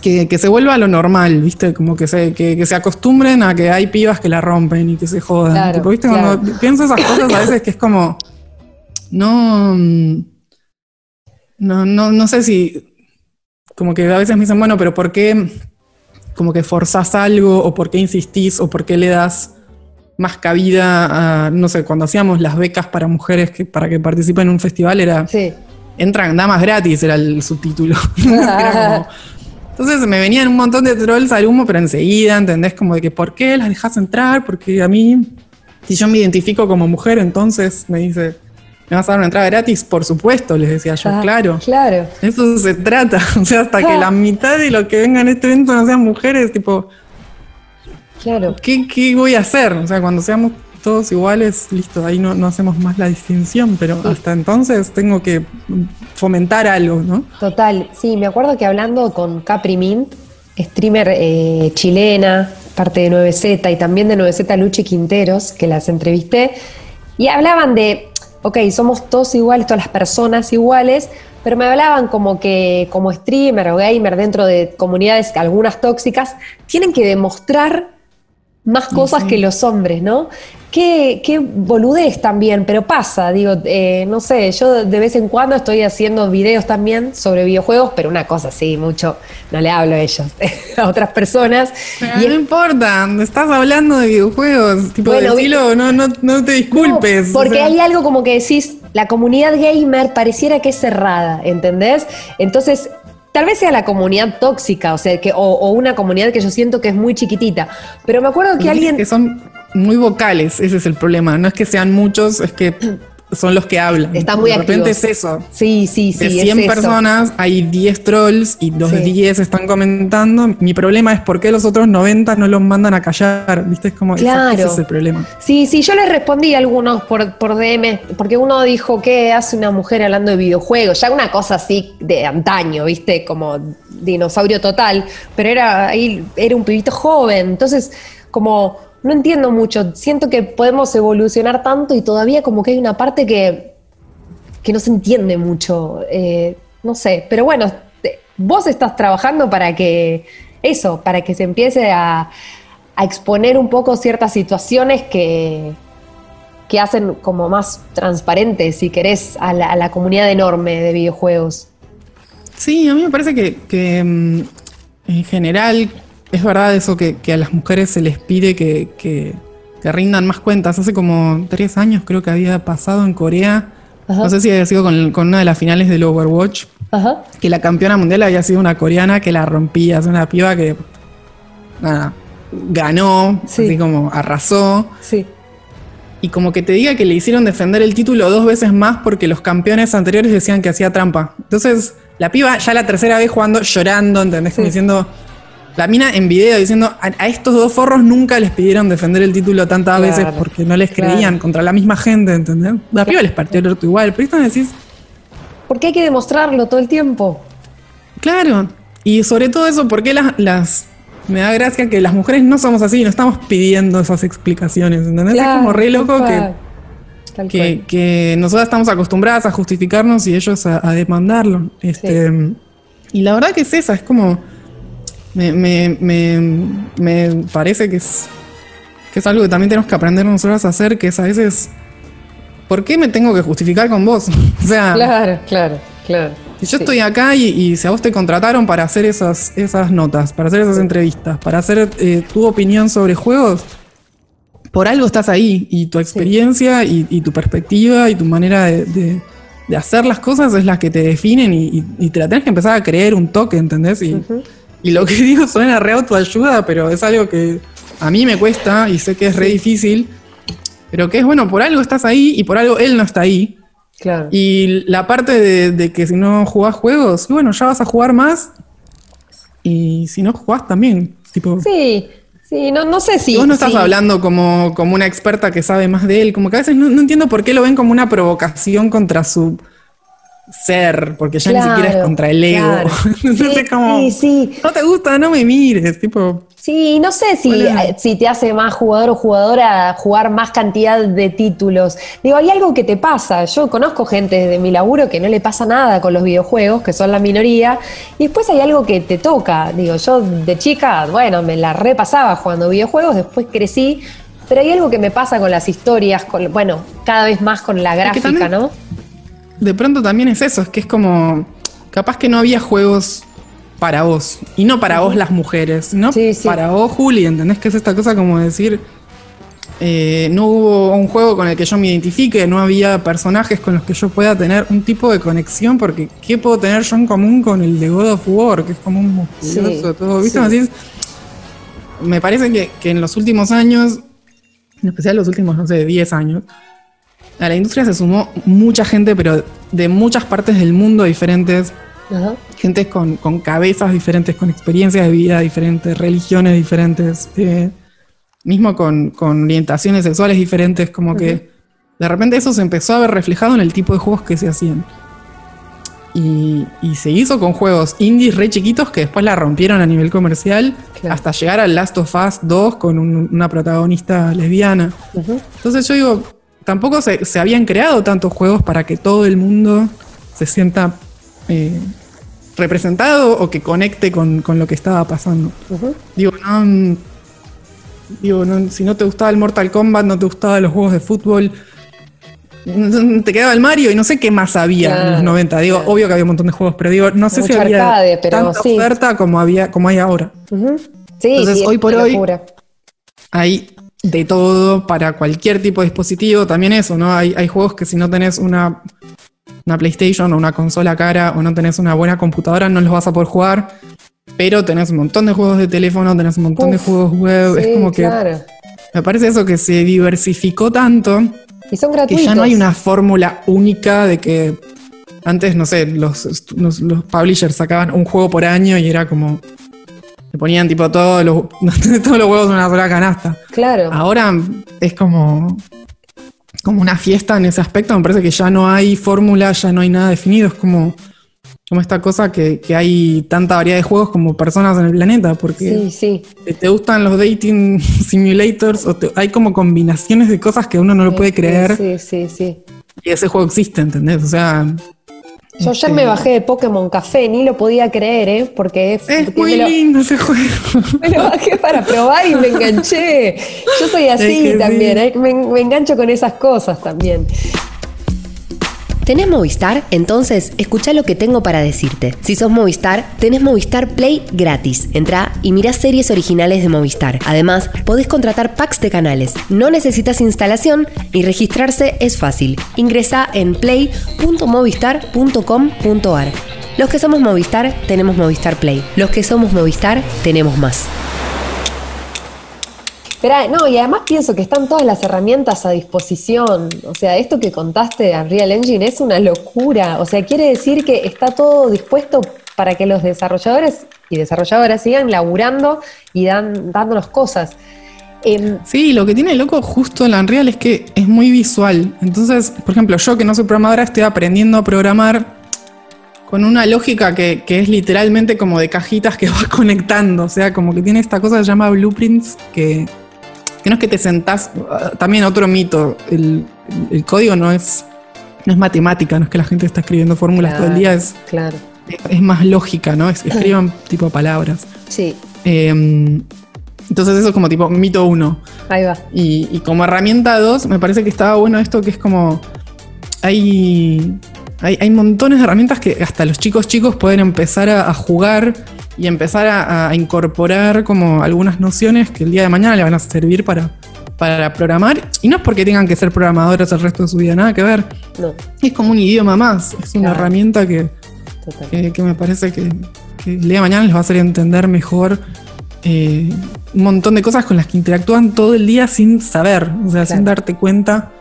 que, que se vuelva a lo normal, ¿viste? Como que se, que, que se acostumbren a que hay pibas que la rompen y que se jodan. Claro, Tipo, ¿viste? claro. Cuando pienso esas cosas a veces que es como, no, mm, no, no, no sé si, como que a veces me dicen, bueno, pero ¿por qué como que forzás algo o por qué insistís o por qué le das más cabida a, no sé, cuando hacíamos las becas para mujeres que, para que participen en un festival era, Sí. entran damas gratis, era el subtítulo. <laughs> Era como- entonces me venían un montón de trolls al humo, pero enseguida, ¿entendés? Como de que, ¿por qué las dejas entrar? Porque a mí, si yo me identifico como mujer, entonces me dice, ¿me vas a dar una entrada gratis? Por supuesto, les decía yo, Ah, claro. Claro. Eso se trata. <laughs> O sea, hasta que Ah. la mitad de lo que venga en este evento no sean mujeres, tipo, Claro. ¿qué, qué voy a hacer? O sea, cuando seamos todos iguales, listo, ahí no, no hacemos más la distinción, pero hasta entonces tengo que fomentar algo, ¿no? Total, sí, me acuerdo que hablando con Capri Mint, streamer eh, chilena, parte de 9Z y también de 9Z Luchi Quinteros, que las entrevisté, y hablaban de, ok, somos todos iguales, todas las personas iguales, pero me hablaban como que como streamer o gamer dentro de comunidades algunas tóxicas, tienen que demostrar más cosas que los hombres, ¿no? Qué, qué boludez también, pero pasa, digo, eh, no sé, yo de vez en cuando estoy haciendo videos también sobre videojuegos, pero una cosa sí, mucho, no le hablo a ellos, <laughs> a otras personas. y no importa, estás hablando de videojuegos, tipo, bueno, decilo, no, no, no te disculpes. porque hay algo como que decís, la comunidad gamer pareciera que es cerrada, ¿entendés? Entonces, tal vez sea la comunidad tóxica, o sea, que, o, una comunidad que yo siento que es muy chiquitita. Pero me acuerdo que alguien. Que son muy vocales, ese es el problema. No es que sean muchos, es que son los que hablan. Están muy De repente es eso. Sí, sí, sí. De 100 personas hay 10 trolls y los 10 están comentando. Mi problema es por qué los otros 90 no los mandan a callar. ¿Viste? Es como claro. ese es el problema. Sí, sí, yo les respondí a algunos por, por DM, porque uno dijo que hace una mujer hablando de videojuegos, ya una cosa así de antaño, ¿viste? Como dinosaurio total, pero era, ahí era un pibito joven. Entonces, como no entiendo mucho. Siento que podemos evolucionar tanto y todavía como que hay una parte que, que no se entiende mucho. Eh, no sé, pero bueno, vos estás trabajando para que eso, para que se empiece a, exponer un poco ciertas situaciones que, que hacen como más transparentes, si querés, a la, comunidad enorme de videojuegos. Sí, a mí me parece que, que mm, en general es verdad eso que, a las mujeres se les pide que, rindan más cuentas. Hace como tres años creo que había pasado en Corea. No sé si había sido con, una de las finales del Overwatch. Que la campeona mundial había sido una coreana que la rompía. Es una piba que nada, ganó, así como arrasó. Sí. Y como que te diga que le hicieron defender el título dos veces más porque los campeones anteriores decían que hacía trampa. Entonces, la piba ya la tercera vez jugando, llorando, ¿entendés? diciendo, la mina en video diciendo a, estos dos forros nunca les pidieron defender el título tantas veces porque no les creían contra la misma gente, ¿entendés? La piba les partió el orto igual, pero esto me decís. Porque hay que demostrarlo todo el tiempo. Claro. Y sobre todo eso, porque las, las me da gracia que las mujeres no somos así, no estamos pidiendo esas explicaciones, ¿entendés? es como re loco que, que, nosotras estamos acostumbradas a justificarnos y ellos a, demandarlo. Este, Y la verdad que es esa, es como me, me, me, me parece que es, que es algo que también tenemos que aprender nosotros a hacer, que es a veces, ¿por qué me tengo que justificar con vos? <laughs> o sea, claro, claro, claro. Si yo estoy acá y, si a vos te contrataron para hacer esas, esas notas, para hacer esas entrevistas, para hacer eh, tu opinión sobre juegos, por algo estás ahí y tu experiencia y, tu perspectiva y tu manera de, hacer las cosas es la que te definen y, te la tenés que empezar a creer un toque, ¿entendés? Y, y lo que <laughs> digo suena re autoayuda, pero es algo que a mí me cuesta y sé que es re difícil. Pero que es bueno, por algo estás ahí y por algo él no está ahí. Claro. Y la parte de, que si no jugás juegos, bueno, ya vas a jugar más. Y si no jugás también. Tipo, sí, sí, no, no sé si. Vos no estás hablando como, como una experta que sabe más de él. Como que a veces no, no entiendo por qué lo ven como una provocación contra su ser, porque ya ni siquiera es contra el ego. Entonces, <laughs> como, sí, sí. no te gusta, no me mires, tipo. Sí, no sé si, eh, si te hace más jugador o jugadora jugar más cantidad de títulos. Digo, hay algo que te pasa. Yo conozco gente de mi laburo que no le pasa nada con los videojuegos, que son la minoría, y después hay algo que te toca. Digo, yo de chica, bueno, me la repasaba jugando videojuegos, después crecí, pero hay algo que me pasa con las historias, con, bueno, cada vez más con la gráfica, ¿no? De pronto también es eso, es que es como, capaz que no había juegos para vos, y no para vos las mujeres, ¿no? Para vos, Juli, ¿entendés que es esta cosa como decir, eh, no hubo un juego con el que yo me identifique, no había personajes con los que yo pueda tener un tipo de conexión, porque ¿qué puedo tener yo en común con el de God of War, que es como un musculoso, todo, ¿viste? Así me parece que, que en los últimos años, en especial los últimos, no sé, 10 años, a la industria se sumó mucha gente, pero de muchas partes del mundo diferentes. Gente con, cabezas diferentes, con experiencias de vida diferentes, religiones diferentes. Eh, mismo con, con orientaciones sexuales diferentes, como que de repente eso se empezó a ver reflejado en el tipo de juegos que se hacían. Y, y se hizo con juegos indies re chiquitos que después la rompieron a nivel comercial Claro. hasta llegar al Last of Us 2 con un- una protagonista lesbiana. Entonces yo digo, tampoco se, se habían creado tantos juegos para que todo el mundo se sienta eh, representado o que conecte con, con lo que estaba pasando. Digo, no, digo, no, si no te gustaba el Mortal Kombat, no te gustaban los juegos de fútbol, mm, te quedaba el Mario y no sé qué más había en los 90. Digo, claro. obvio que había un montón de juegos, pero digo, no sé si había arcade, pero tanta sí. oferta como había, como hay ahora. Sí, Entonces, hoy por hoy- locura. Hay de todo para cualquier tipo de dispositivo. También eso, ¿no? Hay, hay juegos que si no tenés una, una PlayStation o una consola cara o no tenés una buena computadora, no los vas a poder jugar. Pero tenés un montón de juegos de teléfono, tenés un montón de juegos web. Sí, es como que me parece eso que se diversificó tanto Y son que gratuitos. ya no hay una fórmula única de que antes, no sé, los, los, los publishers sacaban un juego por año y era como. Le ponían tipo todos los, <laughs> todos los huevos en una sola canasta. Claro. Ahora es como, como una fiesta en ese aspecto. Me parece que ya no hay fórmula, ya no hay nada definido. Es como, como esta cosa que, que hay tanta variedad de juegos como personas en el planeta. Porque Sí, sí. te, te gustan los dating <laughs> simulators o te- hay como combinaciones de cosas que uno no lo puede creer. Sí, sí, sí. Y ese juego existe, ¿entendés? O sea. Yo ayer este, me bajé de Pokémon Café, ni lo podía creer, ¿eh? Porque es, Es muy lo, lindo ese juego. <laughs> me lo bajé para probar y me enganché. Yo soy así también. ¿eh? me, me engancho con esas cosas también. ¿Tenés Movistar? Entonces, escucha lo que tengo para decirte. Si sos Movistar, tenés Movistar Play gratis. Entra y mirá series originales de Movistar. Además, podés contratar packs de canales. No necesitas instalación y registrarse es fácil. Ingresa en play.movistar.com.ar. Los que somos Movistar, tenemos Movistar Play. Los que somos Movistar, tenemos más. Pero no, y además pienso que están todas las herramientas a disposición. O sea, esto que contaste de Unreal Engine es una locura. O sea, quiere decir que está todo dispuesto para que los desarrolladores y desarrolladoras sigan laburando y dan, dándonos cosas. Em, Sí, lo que tiene loco justo en Unreal es que es muy visual. Entonces, por ejemplo, yo que no soy programadora, estoy aprendiendo a programar con una lógica que, que es literalmente como de cajitas que <laughs> vas conectando. O sea, como que tiene esta cosa que se llama blueprints, que, que no es que te sentás. ah, También otro mito, el, el código no es, no es matemática, no es que la gente está escribiendo fórmulas todo el día, es, claro. es más lógica, ¿no? Es, escriban <laughs> tipo palabras. Sí, Eh, entonces eso es como tipo mito uno. ahí va. Y, y como herramienta 2, me parece que estaba bueno esto que es como. Hay, hay, hay montones de herramientas que hasta los chicos chicos pueden empezar a, a jugar y empezar a, a incorporar como algunas nociones que el día de mañana le van a servir para, para programar. Y no es porque tengan que ser programadores el resto de su vida, nada que ver. No, Es como un idioma más. Es una Claro. herramienta que, que, que me parece que, que el día de mañana les va a hacer entender mejor eh, un montón de cosas con las que interactúan todo el día sin saber, o sea, sin darte cuenta.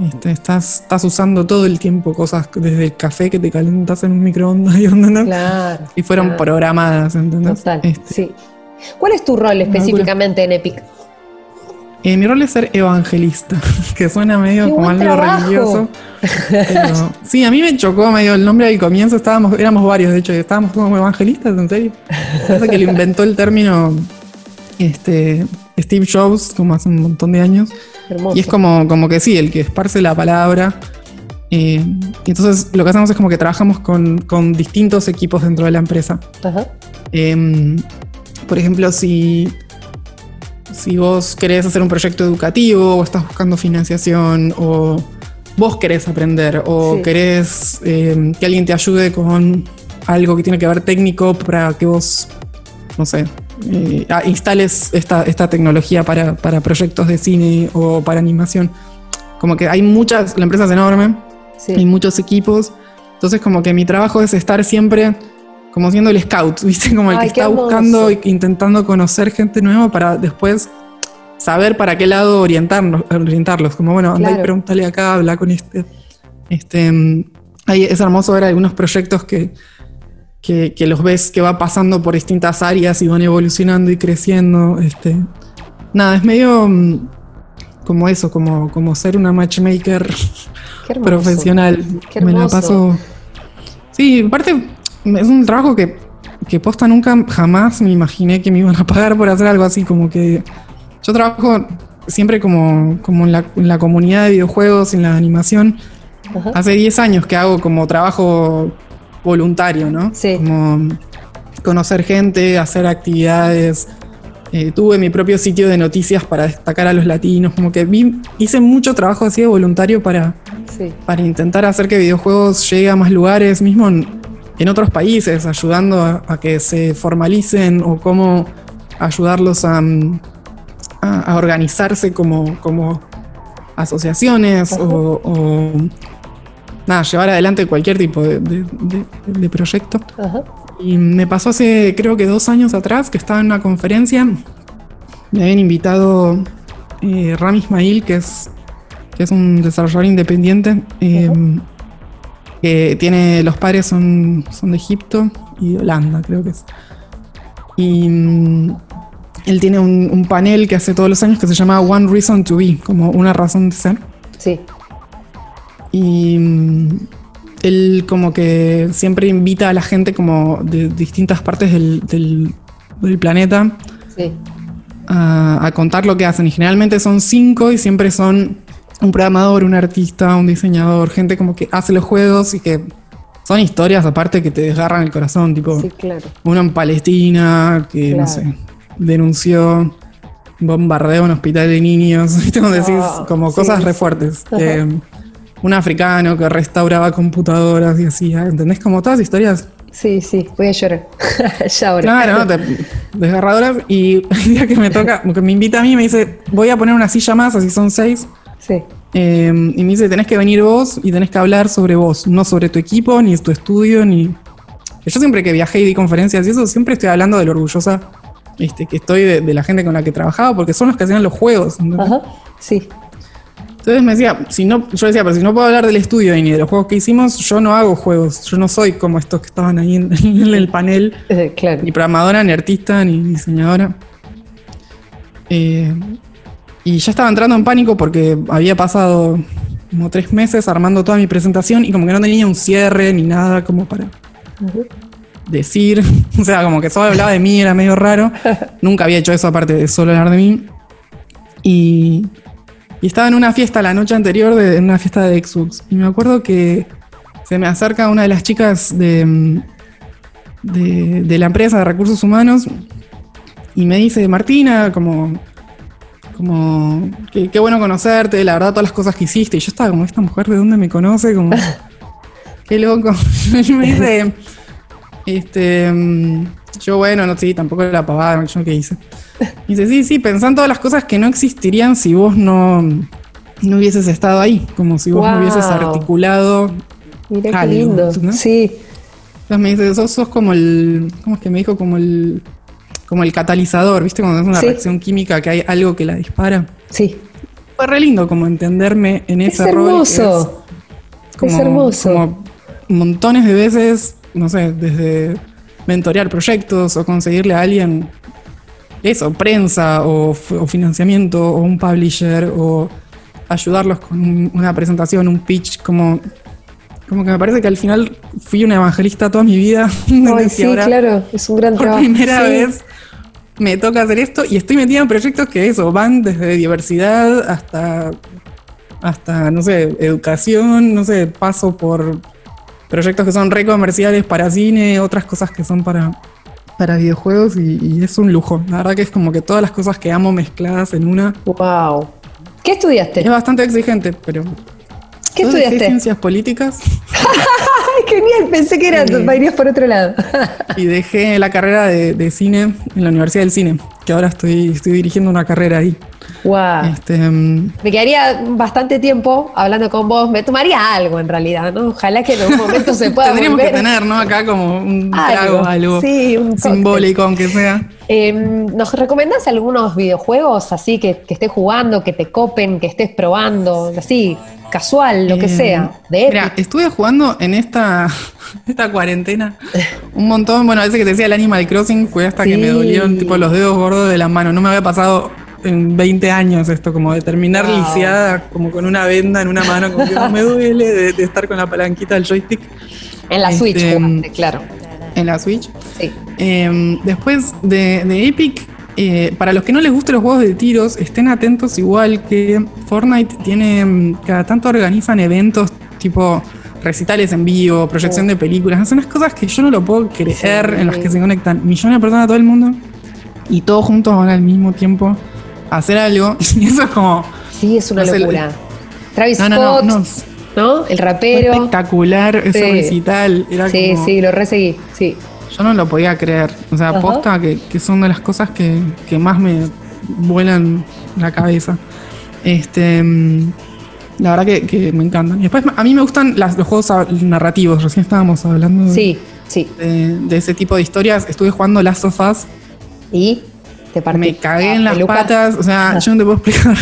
Este, estás, estás usando todo el tiempo cosas desde el café que te calentas en un microondas y, ¿entendés? Claro. y fueron claro. programadas, ¿entendés? Total, Este, sí. ¿Cuál es tu rol específicamente en Epic? eh, mi rol es ser evangelista, <laughs> que suena medio ¡Qué como algo trabajo! religioso. Pero, sí, a mí me chocó medio el nombre al comienzo, estábamos, éramos varios, de hecho, estábamos como evangelistas, ¿en serio? Parece que lo inventó el término este, Steve Jobs, como hace un montón de años. Hermoso. Y es como, como que sí, el que esparce la palabra. Eh, y entonces lo que hacemos es como que trabajamos con, con distintos equipos dentro de la empresa. Ajá. Em, por ejemplo, si, si vos querés hacer un proyecto educativo o estás buscando financiación o vos querés aprender o Sí. querés em, que alguien te ayude con algo que tiene que ver técnico para que vos, no sé, eh, instales esta, esta tecnología para, para proyectos de cine o para animación. Como que hay muchas, la empresa es enorme, Sí. hay muchos equipos. Entonces, como que mi trabajo es estar siempre como siendo el scout, <laughs> ¿viste? Como el Ay, que está buscando e intentando conocer gente nueva para después saber para qué lado orientarnos, orientarlos. Como, bueno, anda Claro. y pregúntale acá, habla con este. este mm, ahí es hermoso ver algunos proyectos que, que, que los ves que va pasando por distintas áreas y van evolucionando y creciendo. Este, nada, es medio mm, como eso, como, como ser una matchmaker <laughs> profesional. Me la paso. Sí, aparte, es un trabajo que, que posta nunca jamás me imaginé que me iban a pagar por hacer algo así, como que yo trabajo siempre como, como en, la, comunidad de videojuegos, en la animación. Hace 10 años que hago como trabajo voluntario, ¿no? Sí. Como conocer gente, hacer actividades. Eh, tuve mi propio sitio de noticias para destacar a los latinos, como que vi, hice mucho trabajo así de voluntario para, para intentar hacer que videojuegos lleguen a más lugares, mismo en, otros países, ayudando a, que se formalicen o cómo ayudarlos a, a, organizarse como, como asociaciones o, nada, llevar adelante cualquier tipo de, proyecto. Y me pasó hace creo que dos años atrás que estaba en una conferencia, me habían invitado eh, Ram Ismail, que es, que es un desarrollador independiente, em, que tiene, los padres son, son de Egipto y Holanda, creo que es. Y mm, él tiene un, panel que hace todos los años que se llama One Reason to Be, como una razón de ser. Sí. Y mm, él como que siempre invita a la gente como de distintas partes del, planeta a, contar lo que hacen. Y generalmente son cinco y siempre son un programador, un artista, un diseñador, gente como que hace los juegos y que son historias aparte que te desgarran el corazón, tipo uno en Palestina, que no sé, denunció bombardeo en un hospital de niños, <laughs> ¿viste? Como decís, ah, como cosas re fuertes. <laughs> Eh, un africano que restauraba computadoras y así, ¿eh? ¿entendés? Como todas historias. Sí, sí, voy a llorar. <laughs> ya ahora. Claro, no, desgarradoras. Y <laughs> el día que me toca, que me invita a mí, me dice, voy a poner una silla más, así son seis. Sí. Eh, y me dice, tenés que venir vos y tenés que hablar sobre vos, no sobre tu equipo, ni tu estudio, ni... Yo siempre que viajé y di conferencias y eso, siempre estoy hablando de lo orgullosa este, que estoy de, la gente con la que trabajaba, porque son los que hacían los juegos. Ajá, sí. Entonces me decía, si no, yo decía, pero si no puedo hablar del estudio ni de los juegos que hicimos, yo no hago juegos. Yo no soy como estos que estaban ahí <laughs> en, el panel. Eh, claro. Ni programadora, ni artista, ni diseñadora. Eh, y ya estaba entrando en pánico porque había pasado como tres meses armando toda mi presentación y como que no tenía un cierre ni nada como para decir. <laughs> O sea, como que solo hablaba de mí, era medio raro. <laughs> Nunca había hecho eso aparte de solo hablar de mí. Y, estaba en una fiesta la noche anterior, de, en una fiesta de Xbox. Y me acuerdo que se me acerca una de las chicas de, de, la empresa de recursos humanos y me dice, Martina, como, como, qué, bueno conocerte, la verdad, todas las cosas que hiciste. Y yo estaba como, ¿esta mujer de dónde me conoce? Como, <laughs> qué loco. <laughs> y me dice, este, mm, yo, bueno, no, sí, tampoco la pavada, yo qué hice. dice, sí, sí, pensando todas las cosas que no existirían si vos no, no hubieses estado ahí, como si vos no hubieses articulado. Mira qué lindo. Sí. Entonces me dice, sos, sos, como el, ¿cómo es que me dijo? Como el, como el catalizador, ¿viste? Cuando es una reacción química que hay algo que la dispara. Sí. Fue re lindo como entenderme en ese es Hermoso. es, hermoso. Como montones de veces no sé, desde mentorear proyectos o conseguirle a alguien eso, prensa o, financiamiento o un publisher o ayudarlos con una presentación, un pitch, como, como que me parece que al final fui una evangelista toda mi vida. <laughs> sí, claro, es un gran trabajo. Por primera vez me toca hacer esto y estoy metida en proyectos que eso, van desde diversidad hasta, hasta, no sé, educación, no sé, paso por proyectos que son re comerciales para cine, otras cosas que son para, para videojuegos y, es un lujo. La verdad que es como que todas las cosas que amo mezcladas en una. ¡Wow! ¿Qué estudiaste? Es bastante exigente, pero. ¿Qué estudiaste? Ciencias políticas. <laughs> Genial, pensé que era, irías por otro lado. y dejé la carrera de, de, cine en la Universidad del Cine, que ahora estoy, estoy dirigiendo una carrera ahí. Wow. Este, mm, me quedaría bastante tiempo hablando con vos. Me tomaría algo en realidad, ¿no? Ojalá que en algún momento se pueda. Tendríamos que tener, ¿no? Acá como un trago, algo, sí, un simbólico, aunque sea. Em, ¿Nos recomendás algunos videojuegos así que, que, estés jugando, que te copen, que estés probando, así, casual, lo que em, sea? De mira, estuve jugando en esta, <laughs> esta cuarentena un montón. Bueno, a veces que te decía el Animal Crossing, fue hasta que me dolieron tipo los dedos gordos de la mano. No me había pasado en 20 años esto, como de terminar Wow. lisiada, como con una venda en una mano, como que no me duele de, de estar con la palanquita del joystick En la Switch, Este, jugaste, claro. en la Switch. Sí. Eh, después de, de Epic, eh, para los que no les gusten los juegos de tiros, estén atentos igual que Fortnite tiene, mm, cada tanto organizan eventos tipo recitales en vivo, proyección de películas, son unas cosas que yo no lo puedo creer, Sí. en las que se conectan millones de personas a todo el mundo y todos juntos van al mismo tiempo hacer algo. <laughs> Y eso es como... Sí, es una No sé, locura. Travis No, no, no, Scott, no, ¿no? El rapero. espectacular ese Sí. recital. Era Sí, como- sí, lo reseguí. Sí. Yo no lo podía creer. O sea, Ajá. aposta que, que son de las cosas que, que más me vuelan la cabeza. Este. mm, La verdad que, que me encantan. Y después, a mí me gustan las- los juegos narrativos. Recién estábamos hablando de- Sí, sí. de, de ese tipo de historias. Estuve jugando Last of Us. Y te partí. Me cagué en la las peluca. patas. O sea, yo no te puedo explicar.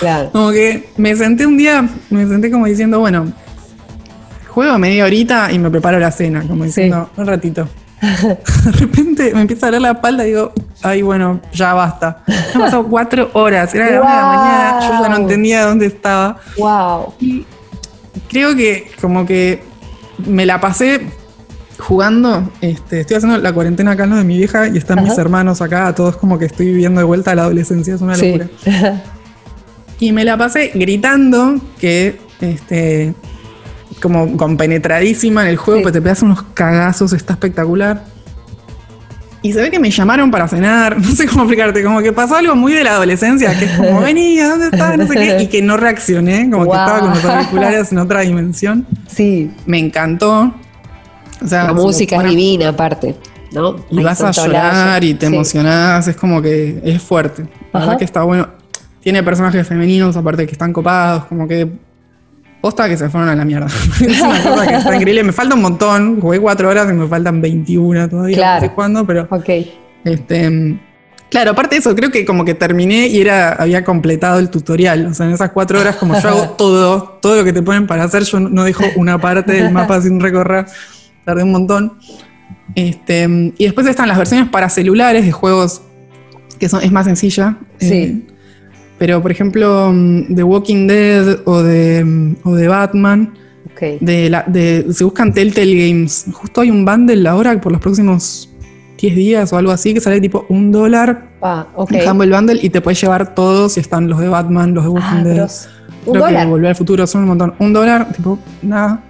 Claro. Como que me senté un día, me senté como diciendo, bueno, juego media horita y me preparo la cena, como diciendo, un ratito. De repente me empieza a doler la espalda y digo, ay, bueno, ya basta. Han pasado <laughs> cuatro horas, era la una de la mañana, yo ya no entendía dónde estaba. Wow. Y creo que como que me la pasé jugando, este, estoy haciendo la cuarentena acá en lo de mi vieja y están mis hermanos acá, todos como que estoy viviendo de vuelta a la adolescencia, es una Sí. locura. <laughs> Y me la pasé gritando que, este, como compenetradísima en el juego, Sí. pues te pegas unos cagazos, está espectacular. Y se ve que me llamaron para cenar, <laughs> no sé cómo explicarte, como que pasó algo muy de la adolescencia, que es como, vení, ¿a dónde estás? No sé qué, y que no reaccioné, como que estaba con los auriculares en otra dimensión. Sí. Me encantó. O sea, La música es divina, aparte. ¿no? y Ahí vas a llorar y te Sí. emocionás, es como que es fuerte. La Ajá. verdad que está bueno. Tiene personajes femeninos, aparte que están copados, como que. Posta que se fueron a la mierda. <laughs> es una cosa que está increíble. Me falta un montón. Jugué cuatro horas y me faltan 21 todavía. Claro. No sé cuándo, pero. Ok. Este. Claro, aparte de eso, creo que como que terminé y era, había completado el tutorial. O sea, en esas cuatro horas, como yo hago <laughs> todo, todo lo que te ponen para hacer, yo no dejo una parte del mapa sin recorrer. Tardé un montón. Este, y después están las versiones para celulares de juegos que son, es más sencilla. Sí. Eh, pero, por ejemplo, mm, The Walking Dead o de, mm, o de Batman, Ok. de la, de, se buscan Telltale Games. Justo hay un bundle ahora por los próximos 10 días o algo así que sale tipo un dólar Ah, ok. en Humble Bundle y te puedes llevar todos y están los de Batman, los de Walking Ah, Dead. Un Creo dólar. que Volver al Futuro son un montón. Un dólar, tipo, nada.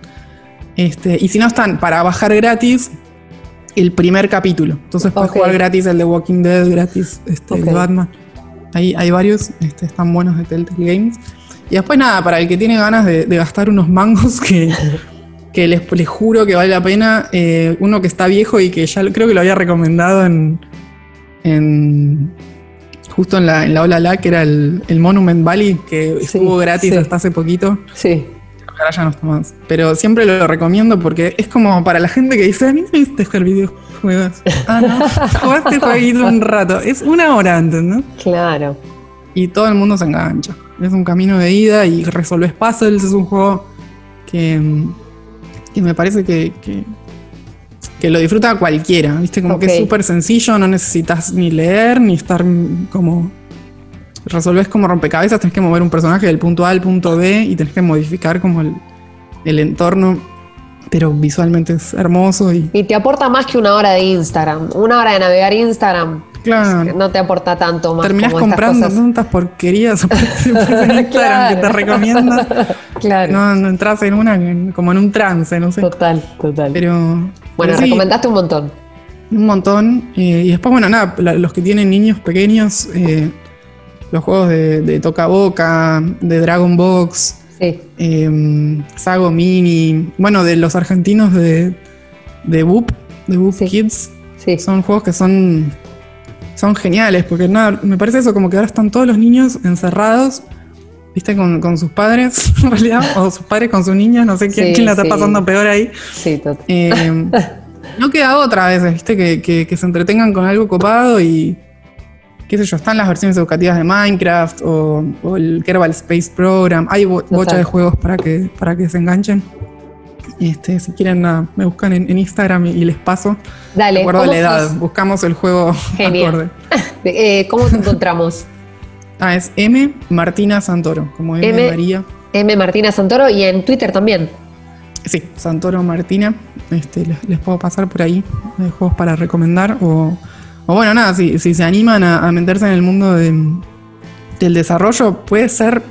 Este, y si no están para bajar gratis el primer capítulo. Entonces puedes jugar gratis el de Walking Dead, gratis este, el de. Batman. Ahí hay varios, este, están buenos de Telltale Games. Y después nada, para el que tiene ganas de, de gastar unos mangos que, <laughs> que les, les juro que vale la pena, eh, uno que está viejo y que ya creo que lo había recomendado en, en justo en la, en la Ola La, que era el, el Monument Valley, que Sí, estuvo gratis sí. hasta hace poquito. Sí. Ahora ya no está más. Pero siempre lo recomiendo porque es como para la gente que dice, a mí no me gusta jugar videojuegos. Ah, no, <laughs> jugaste jueguito un rato. Es una hora antes, ¿no? Claro. Y todo el mundo se engancha. Es un camino de ida y resolves puzzles. Es un juego que, mm, que me parece que, que, que lo disfruta cualquiera. ¿Viste? Como que es súper sencillo, no necesitas ni leer ni estar mm, como. Resolves como rompecabezas, tenés que mover un personaje del punto A al punto B y tenés que modificar como el, el entorno. Pero visualmente es hermoso y. Y te aporta más que una hora de Instagram. Una hora de navegar Instagram Claro. no te aporta tanto más. Terminás como estas comprando cosas. tantas porquerías <laughs> en <laughs> Instagram que te Claro. recomiendan. Claro. No, no entras en una, como en un trance, no sé. Total, total. Pero. bueno, pero sí, recomendaste un montón. Un montón. eh, y después, bueno, nada, la- los que tienen niños pequeños, eh, los juegos de, de Toca Boca, de Dragon Box, Sí. eh, Sago Mini, bueno, de los argentinos de, de Boop, de Boop Sí. Kids. Sí. Son juegos que son, son geniales, porque nada, me parece eso, como que ahora están todos los niños encerrados, viste, con, con sus padres, <laughs> en realidad, o sus padres con sus niños, no sé quién, Sí, quién la está sí. pasando peor ahí. Sí, total. Eh, <laughs> no queda otra a veces, viste, que, que- que se entretengan con algo copado y qué sé yo, están las versiones educativas de Minecraft o, o el Kerbal Space Program, hay bo- bocha de juegos para que, para que se enganchen. Este, si quieren, nada, me buscan en, en Instagram y, y les paso. Dale. De acuerdo a ¿cómo la edad, sos? buscamos el juego Genial. acorde. <laughs> Eh, ¿Cómo te encontramos? <laughs> Ah, es M Martina Santoro, como M, M. María. M. Martina Santoro y en Twitter también. Sí, Santoro Martina. Este, les, les puedo pasar por ahí de juegos para recomendar. O, o bueno, nada, si, si se animan a, a meterse en el mundo de- del desarrollo, puede ser.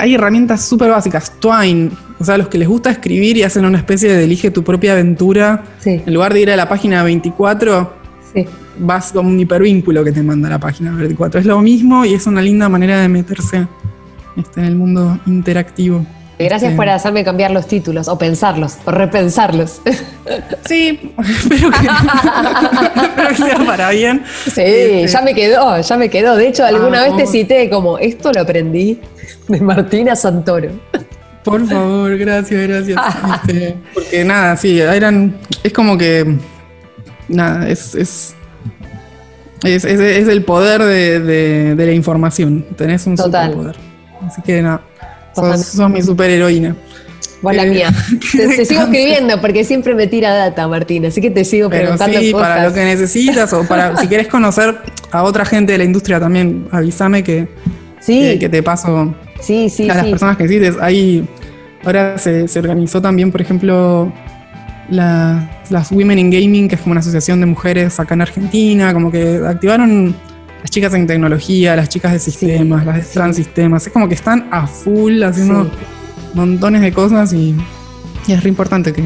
Hay herramientas súper básicas. Twine, o sea, los que les gusta escribir y hacen una especie de elige tu propia aventura. Sí. En lugar de ir a la página 24, Sí. vas con un hipervínculo que te manda la página 24. Es lo mismo y es una linda manera de meterse este, en el mundo interactivo. Gracias Este, por hacerme cambiar los títulos, o pensarlos, o repensarlos. <laughs> Sí, <laughs> <laughs> espero que, sea para bien. Sí, Este, ya me quedó, ya me quedó. De hecho, alguna Ah, vez te cité como, esto lo aprendí de Martina Santoro. Por favor, gracias, gracias. Este, porque nada, sí, eran. Es como que. Nada, es. Es, es, es- es el poder de, de- de la información. Tenés un Total. superpoder. Así que nada. Sos, sos mi superheroína. Vos la Eh, mía. <laughs> Te, te <laughs> sigo escribiendo porque siempre me tira data, Martina. Así que te sigo Pero preguntando sí, cosas. para lo que necesitas o para si quieres conocer a otra gente de la industria también, avísame que, Sí, que, que te paso sí, sí, a las sí. personas que necesites. Ahí ahora se, se organizó también, por ejemplo, la- las Women in Gaming, que es como una asociación de mujeres acá en Argentina, como que activaron las chicas en tecnología, las chicas de sistemas, las de transistemas. Es como que están a full haciendo Sí. montones de cosas y, y es re importante que,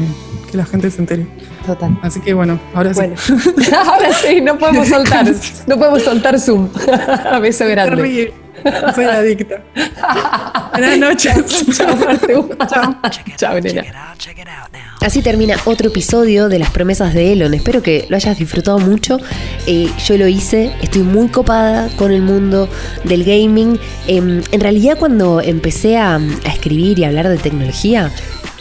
que la gente se entere. Total. Así que bueno, ahora sí. Bueno, <laughs> <laughs> ahora sí, no podemos soltar, <laughs> no podemos soltar Zoom. Beso grande. <laughs> Soy adicta. Buenas noches. <laughs> Chao. Chao. Nena. Así termina otro episodio de las promesas de Elon. Espero que lo hayas disfrutado mucho. Eh, yo lo hice, estoy muy copada con el mundo del gaming. Em, en realidad cuando empecé a, a escribir y a hablar de tecnología,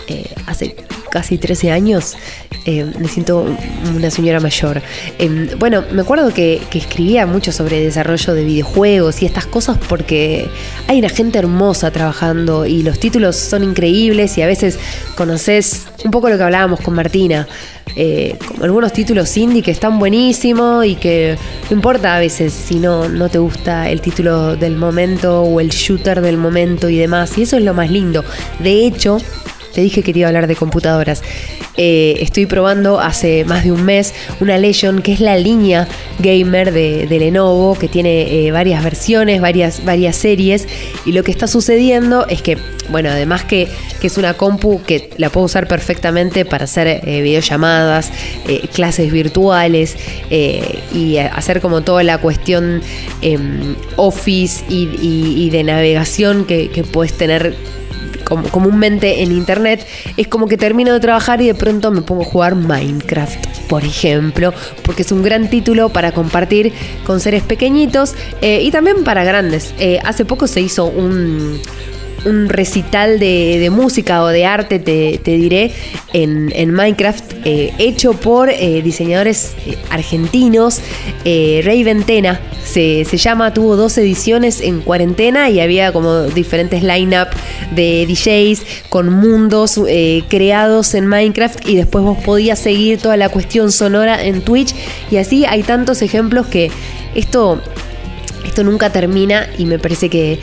eh, hace casi 13 años, eh, me siento una señora mayor. Em, bueno, me acuerdo que, escribía mucho sobre desarrollo de videojuegos y estas cosas porque hay una gente hermosa trabajando y los títulos son increíbles y a veces conoces un poco lo que hablábamos con Martina. eh, algunos títulos indie que están buenísimos y que no importa a veces si no, no te gusta el título del momento o el shooter del momento y demás. Y eso es lo más lindo. De hecho, te dije que te iba a hablar de computadoras. Eh, estoy probando hace más de un mes una Legion, que es la línea gamer de, Lenovo, que tiene eh, varias versiones, varias, varias series. Y lo que está sucediendo es que, bueno, además que, que es una compu que la puedo usar perfectamente para hacer eh, videollamadas, clases virtuales y hacer como toda la cuestión em, Office y, de navegación que puedes tener comúnmente en internet, es como que termino de trabajar y de pronto me pongo a jugar Minecraft, por ejemplo, porque es un gran título para compartir con seres pequeñitos eh, y también para grandes. Eh, hace poco se hizo un, un recital de, de música o de arte, te, te diré, en, en Minecraft, eh, hecho por eh, diseñadores eh, argentinos. Eh, Ray Ventena se, se llama, tuvo dos ediciones en cuarentena y había como diferentes line-up de DJs con mundos creados en Minecraft y después vos podías seguir toda la cuestión sonora en Twitch y así hay tantos ejemplos que esto esto nunca termina y me parece que-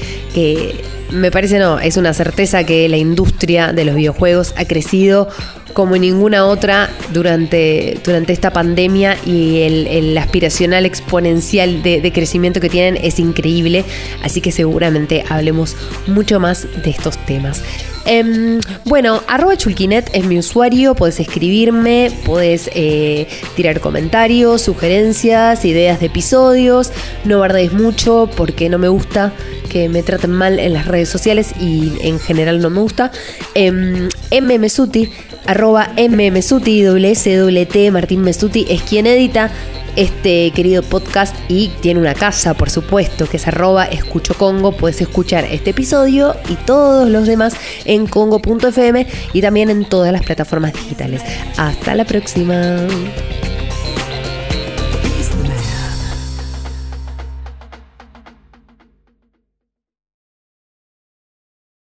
me parece no, es una certeza que la industria de los videojuegos ha crecido como ninguna otra durante, durante esta pandemia y el, aspiracional exponencial de crecimiento que tienen es increíble, así que seguramente hablemos mucho más de estos temas. Em, bueno, arroba chulquinet es mi usuario, podés escribirme, podés eh, tirar comentarios, sugerencias, ideas de episodios, no bardees mucho porque no me gusta que me traten mal en las redes sociales y en general no me gusta. Mmsuti, arroba mmsuti, WSWT, Martín Mesuti es quien edita este querido podcast y tiene una casa, por supuesto, que es arroba escucho Congo. Puedes escuchar este episodio y todos los demás en congo.fm y también en todas las plataformas digitales. Hasta la próxima.